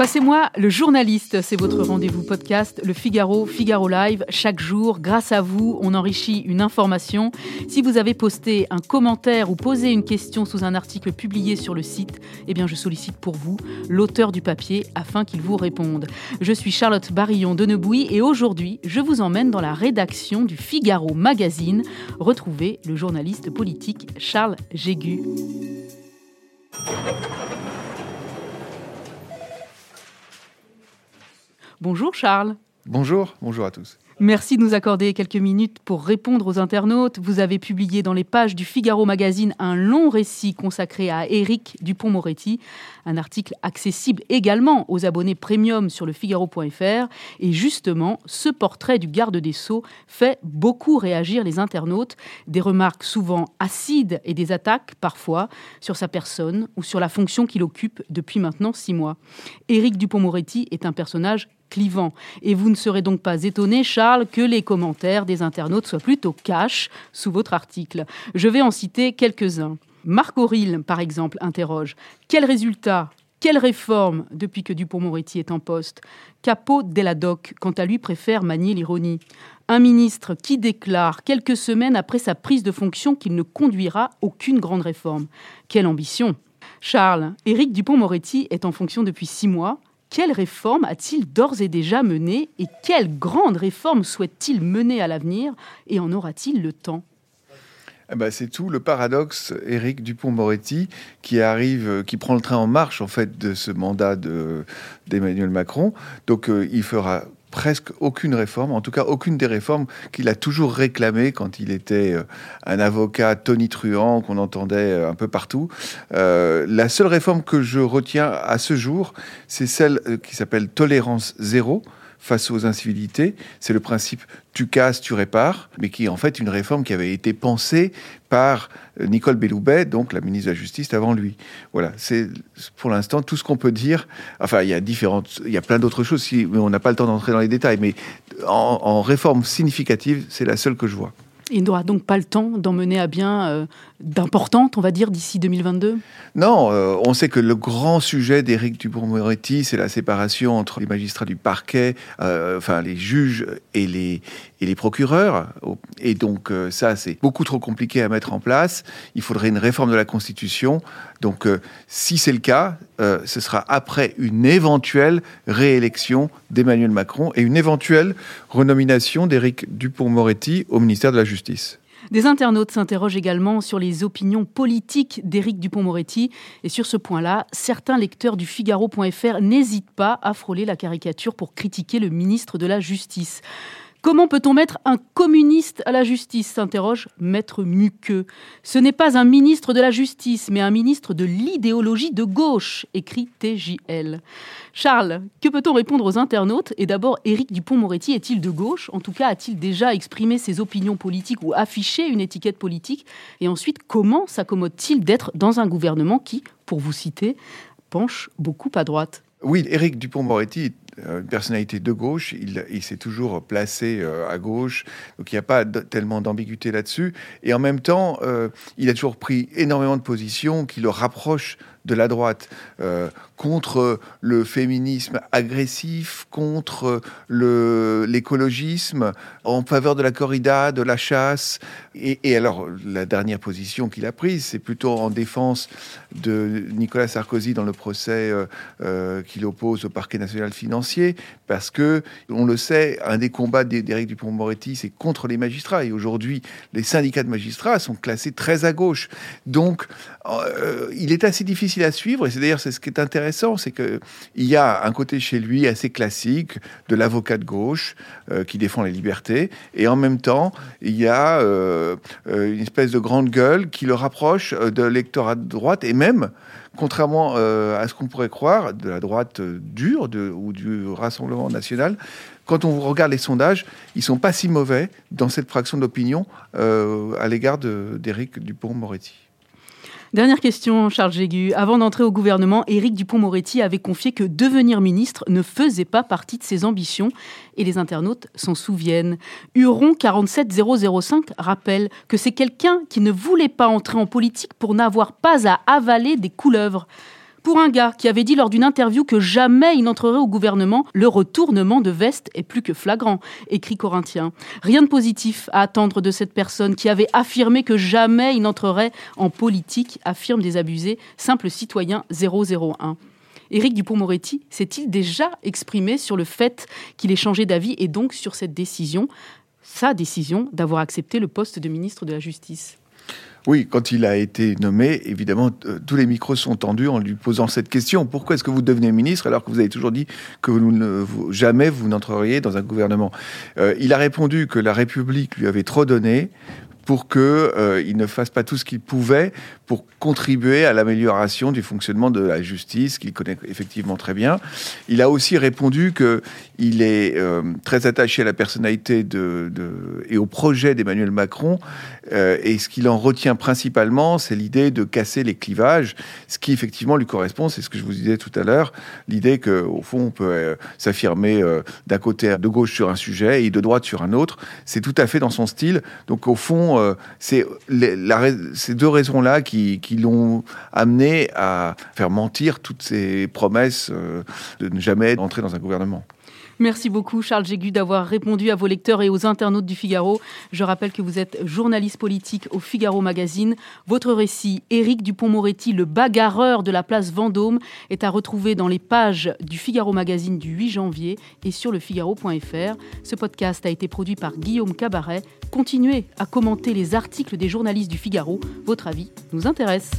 Passez-moi le journaliste, c'est votre rendez-vous podcast, le Figaro, Figaro Live. Chaque jour, grâce à vous, on enrichit une information. Si vous avez posté un commentaire ou posé une question sous un article publié sur le site, eh bien je sollicite pour vous l'auteur du papier afin qu'il vous réponde. Je suis Charlotte Barillon de et aujourd'hui, je vous emmène dans la rédaction du Figaro Magazine. Retrouvez le journaliste politique Charles Jégu. Bonjour Charles. Bonjour, bonjour à tous. Merci de nous accorder quelques minutes pour répondre aux internautes. Vous avez publié dans les pages du Figaro Magazine un long récit consacré à Éric Dupont-Moretti, un article accessible également aux abonnés premium sur le Figaro.fr. Et justement, ce portrait du garde des Sceaux fait beaucoup réagir les internautes. Des remarques souvent acides et des attaques parfois sur sa personne ou sur la fonction qu'il occupe depuis maintenant six mois. Éric Dupont-Moretti est un personnage clivant. Et vous ne serez donc pas étonné, Charles, que les commentaires des internautes soient plutôt cash sous votre article. Je vais en citer quelques-uns. Marc Auril, par exemple, interroge Quel résultat quelle réforme depuis que Dupont-Moretti est en poste? Capot Doc, quant à lui, préfère manier l'ironie. Un ministre qui déclare quelques semaines après sa prise de fonction qu'il ne conduira aucune grande réforme. Quelle ambition Charles, Éric Dupont-Moretti est en fonction depuis six mois. Quelle réforme a-t-il d'ores et déjà menées et quelle grande réforme souhaite-t-il mener à l'avenir et en aura-t-il le temps? Eh ben, c'est tout le paradoxe Éric Dupont-Moretti qui arrive, euh, qui prend le train en marche en fait de ce mandat d'Emmanuel Macron. Donc euh, il fera presque aucune réforme, en tout cas aucune des réformes qu'il a toujours réclamées quand il était euh, un avocat tonitruant qu'on entendait euh, un peu partout. Euh, la seule réforme que je retiens à ce jour, c'est celle qui s'appelle tolérance zéro face aux incivilités. C'est le principe tu casses, tu répares, mais qui est en fait une réforme qui avait été pensée par euh, Nicole Belloubet, donc la ministre de la Justice avant lui. Voilà, c'est pour l'instant tout ce qu'on peut dire. Enfin, il y a différentes, il y a plein d'autres choses, mais on n'a pas le temps d'entrer dans les détails. Mais en réforme significative, c'est la seule que je vois. Il n'aura donc pas le temps d'en mener à bien euh, d'importantes, on va dire, d'ici 2022 Non, euh, on sait que le grand sujet d'Éric Dupond-Moretti, c'est la séparation entre les magistrats du parquet, euh, enfin les juges et les, et les procureurs. Et donc ça, c'est beaucoup trop compliqué à mettre en place. Il faudrait une réforme de la Constitution. Donc si c'est le cas, ce sera après une éventuelle réélection d'Emmanuel Macron et une éventuelle renomination d'Éric Dupond-Moretti au ministère de la Justice. Des internautes s'interrogent également sur les opinions politiques d'Éric Dupont-Moretti. Et sur ce point-là, certains lecteurs du Figaro.fr n'hésitent pas à frôler la caricature pour critiquer le ministre de la Justice. Comment peut-on mettre un communiste à la justice s'interroge Maître Muqueux. Ce n'est pas un ministre de la justice, mais un ministre de l'idéologie de gauche, écrit TJL. Charles, que peut-on répondre aux internautes Et d'abord, Éric Dupont-Moretti est-il de gauche En tout cas, a-t-il déjà exprimé ses opinions politiques ou affiché une étiquette politique Et ensuite, comment s'accommode-t-il d'être dans un gouvernement qui, pour vous citer, penche beaucoup à droite oui, Éric Dupont-Moretti une personnalité de gauche, il, s'est toujours placé euh, à gauche, donc il n'y a pas tellement d'ambiguïté là-dessus. Et en même temps, euh, il a toujours pris énormément de positions qui le rapprochent de la droite, euh, contre le féminisme agressif, contre l'écologisme, en faveur de la corrida, de la chasse. Et, alors, la dernière position qu'il a prise, c'est plutôt en défense de Nicolas Sarkozy dans le procès qu'il oppose au parquet national financier parce que, on le sait, un des combats d'Éric Dupont-Moretti, c'est contre les magistrats. Et aujourd'hui, les syndicats de magistrats sont classés très à gauche. Donc, euh, il est assez difficile à suivre. Et c'est d'ailleurs c'est ce qui est intéressant, c'est qu'il y a un côté chez lui assez classique de l'avocat de gauche euh, qui défend les libertés, et en même temps, il y a euh, une espèce de grande gueule qui le rapproche de l'électorat de droite et même contrairement euh, à ce qu'on pourrait croire, de la droite euh, dure ou du Rassemblement national, quand on regarde les sondages, ils sont pas si mauvais dans cette fraction d'opinion euh, à l'égard d'Éric Dupont-Moretti. Dernière question, Charles Jégu. Avant d'entrer au gouvernement, Éric Dupont-Moretti avait confié que devenir ministre ne faisait pas partie de ses ambitions et les internautes s'en souviennent. Huron 47005 rappelle que c'est quelqu'un qui ne voulait pas entrer en politique pour n'avoir pas à avaler des couleuvres. Pour un gars qui avait dit lors d'une interview que jamais il n'entrerait au gouvernement, le retournement de veste est plus que flagrant, écrit Corinthien. Rien de positif à attendre de cette personne qui avait affirmé que jamais il n'entrerait en politique, affirme des abusés, simple citoyen 001. Éric Dupont-Moretti s'est-il déjà exprimé sur le fait qu'il ait changé d'avis et donc sur cette décision, sa décision d'avoir accepté le poste de ministre de la Justice? Oui, quand il a été nommé, évidemment, euh, tous les micros sont tendus en lui posant cette question. Pourquoi est-ce que vous devenez ministre alors que vous avez toujours dit que vous ne, jamais vous n'entreriez dans un gouvernement? Euh, Il a répondu que la République lui avait trop donné pour qu'il euh, ne fasse pas tout ce qu'il pouvait pour contribuer à l'amélioration du fonctionnement de la justice, qu'il connaît effectivement très bien. Il a aussi répondu qu'il est très attaché à la personnalité de, et au projet d'Emmanuel Macron, euh, et ce qu'il en retient principalement, c'est l'idée de casser les clivages, ce qui effectivement lui correspond, c'est ce que je vous disais tout à l'heure, l'idée qu'au fond, on peut s'affirmer d'un côté de gauche sur un sujet et de droite sur un autre. C'est tout à fait dans son style. Donc au fond, euh, c'est ces deux raisons-là qui, l'ont amené à faire mentir toutes ces promesses euh, de ne jamais entrer dans un gouvernement. Merci beaucoup Charles Jégu d'avoir répondu à vos lecteurs et aux internautes du Figaro. Je rappelle que vous êtes journaliste politique au Figaro Magazine. Votre récit, Éric Dupont-Moretti, le bagarreur de la place Vendôme, est à retrouver dans les pages du Figaro Magazine du 8 janvier et sur le Figaro.fr. Ce podcast a été produit par Guillaume Cabaret. Continuez à commenter les articles des journalistes du Figaro. Votre avis nous intéresse.